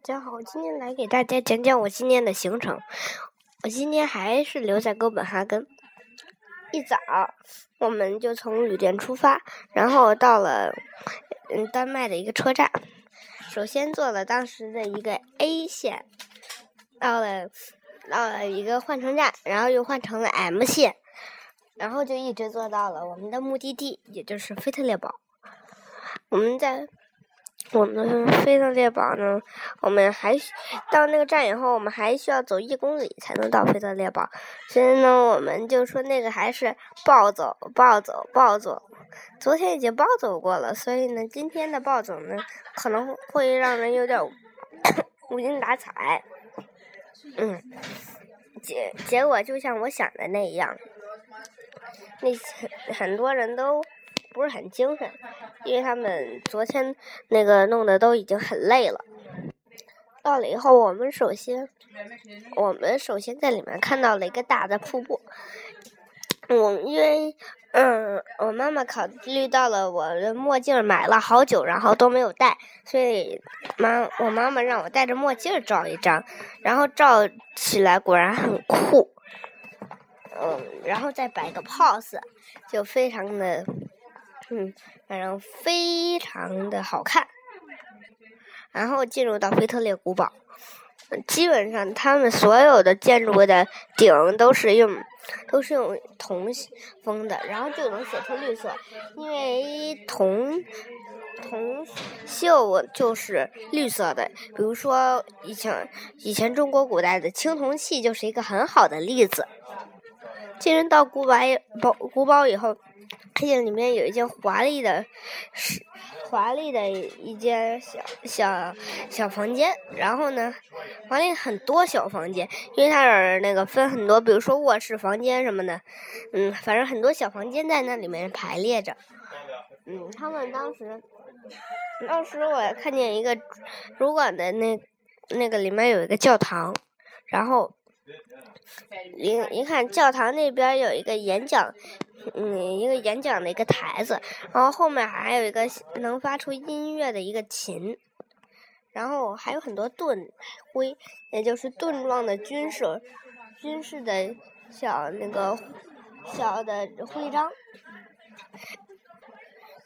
大家好，我今天来给大家讲讲我今天的行程。我今天还是留在哥本哈根。一早，我们就从旅店出发，然后到了嗯丹麦的一个车站。首先坐了当时的一个 A 线，到了到了一个换乘站，然后又换成了 M 线，然后就一直坐到了我们的目的地，也就是菲特烈堡。我们在。我们飞特列堡呢，我们还到那个站以后，我们还需要走一公里才能到菲特列堡。所以呢，我们就说那个还是暴走、暴走、暴走。昨天已经暴走过了，所以呢，今天的暴走呢，可能会让人有点无精打采。嗯，结结果就像我想的那样，那很很多人都。不是很精神，因为他们昨天那个弄的都已经很累了。到了以后，我们首先，我们首先在里面看到了一个大的瀑布。我因为，嗯，我妈妈考虑到了我的墨镜买了好久，然后都没有戴，所以妈，我妈妈让我戴着墨镜照一张，然后照起来果然很酷。嗯，然后再摆个 pose，就非常的。嗯，反正非常的好看。然后进入到菲特烈古堡，基本上他们所有的建筑的顶都是用都是用铜封的，然后就能写出绿色，因为铜铜锈就是绿色的。比如说以前以前中国古代的青铜器就是一个很好的例子。进入到古堡堡古堡以后。看见里面有一间华丽的，是华丽的一间小小小房间。然后呢，华丽很多小房间，因为它是那个分很多，比如说卧室房间什么的，嗯，反正很多小房间在那里面排列着。嗯，他们当时，当时我看见一个主管的那那个里面有一个教堂，然后一一看教堂那边有一个演讲。嗯，一个演讲的一个台子，然后后面还有一个能发出音乐的一个琴，然后还有很多盾徽，也就是盾状的军事军事的小那个小的徽章。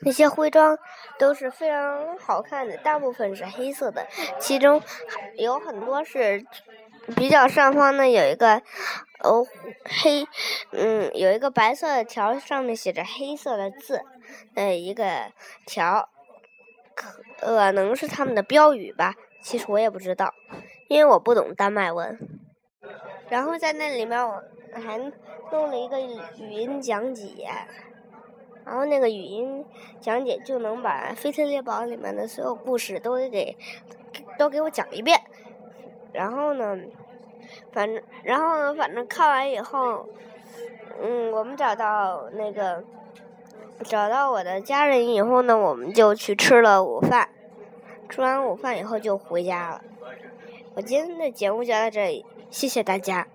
那些徽章都是非常好看的，大部分是黑色的，其中有很多是。比较上方呢有一个，呃，黑，嗯，有一个白色的条，上面写着黑色的字，的一个条，可能是他们的标语吧。其实我也不知道，因为我不懂丹麦文。然后在那里面我还弄了一个语音讲解，然后那个语音讲解就能把《菲特烈堡》里面的所有故事都给都给我讲一遍。然后呢，反正，然后呢，反正看完以后，嗯，我们找到那个，找到我的家人以后呢，我们就去吃了午饭。吃完午饭以后就回家了。我今天的节目就到这里，谢谢大家。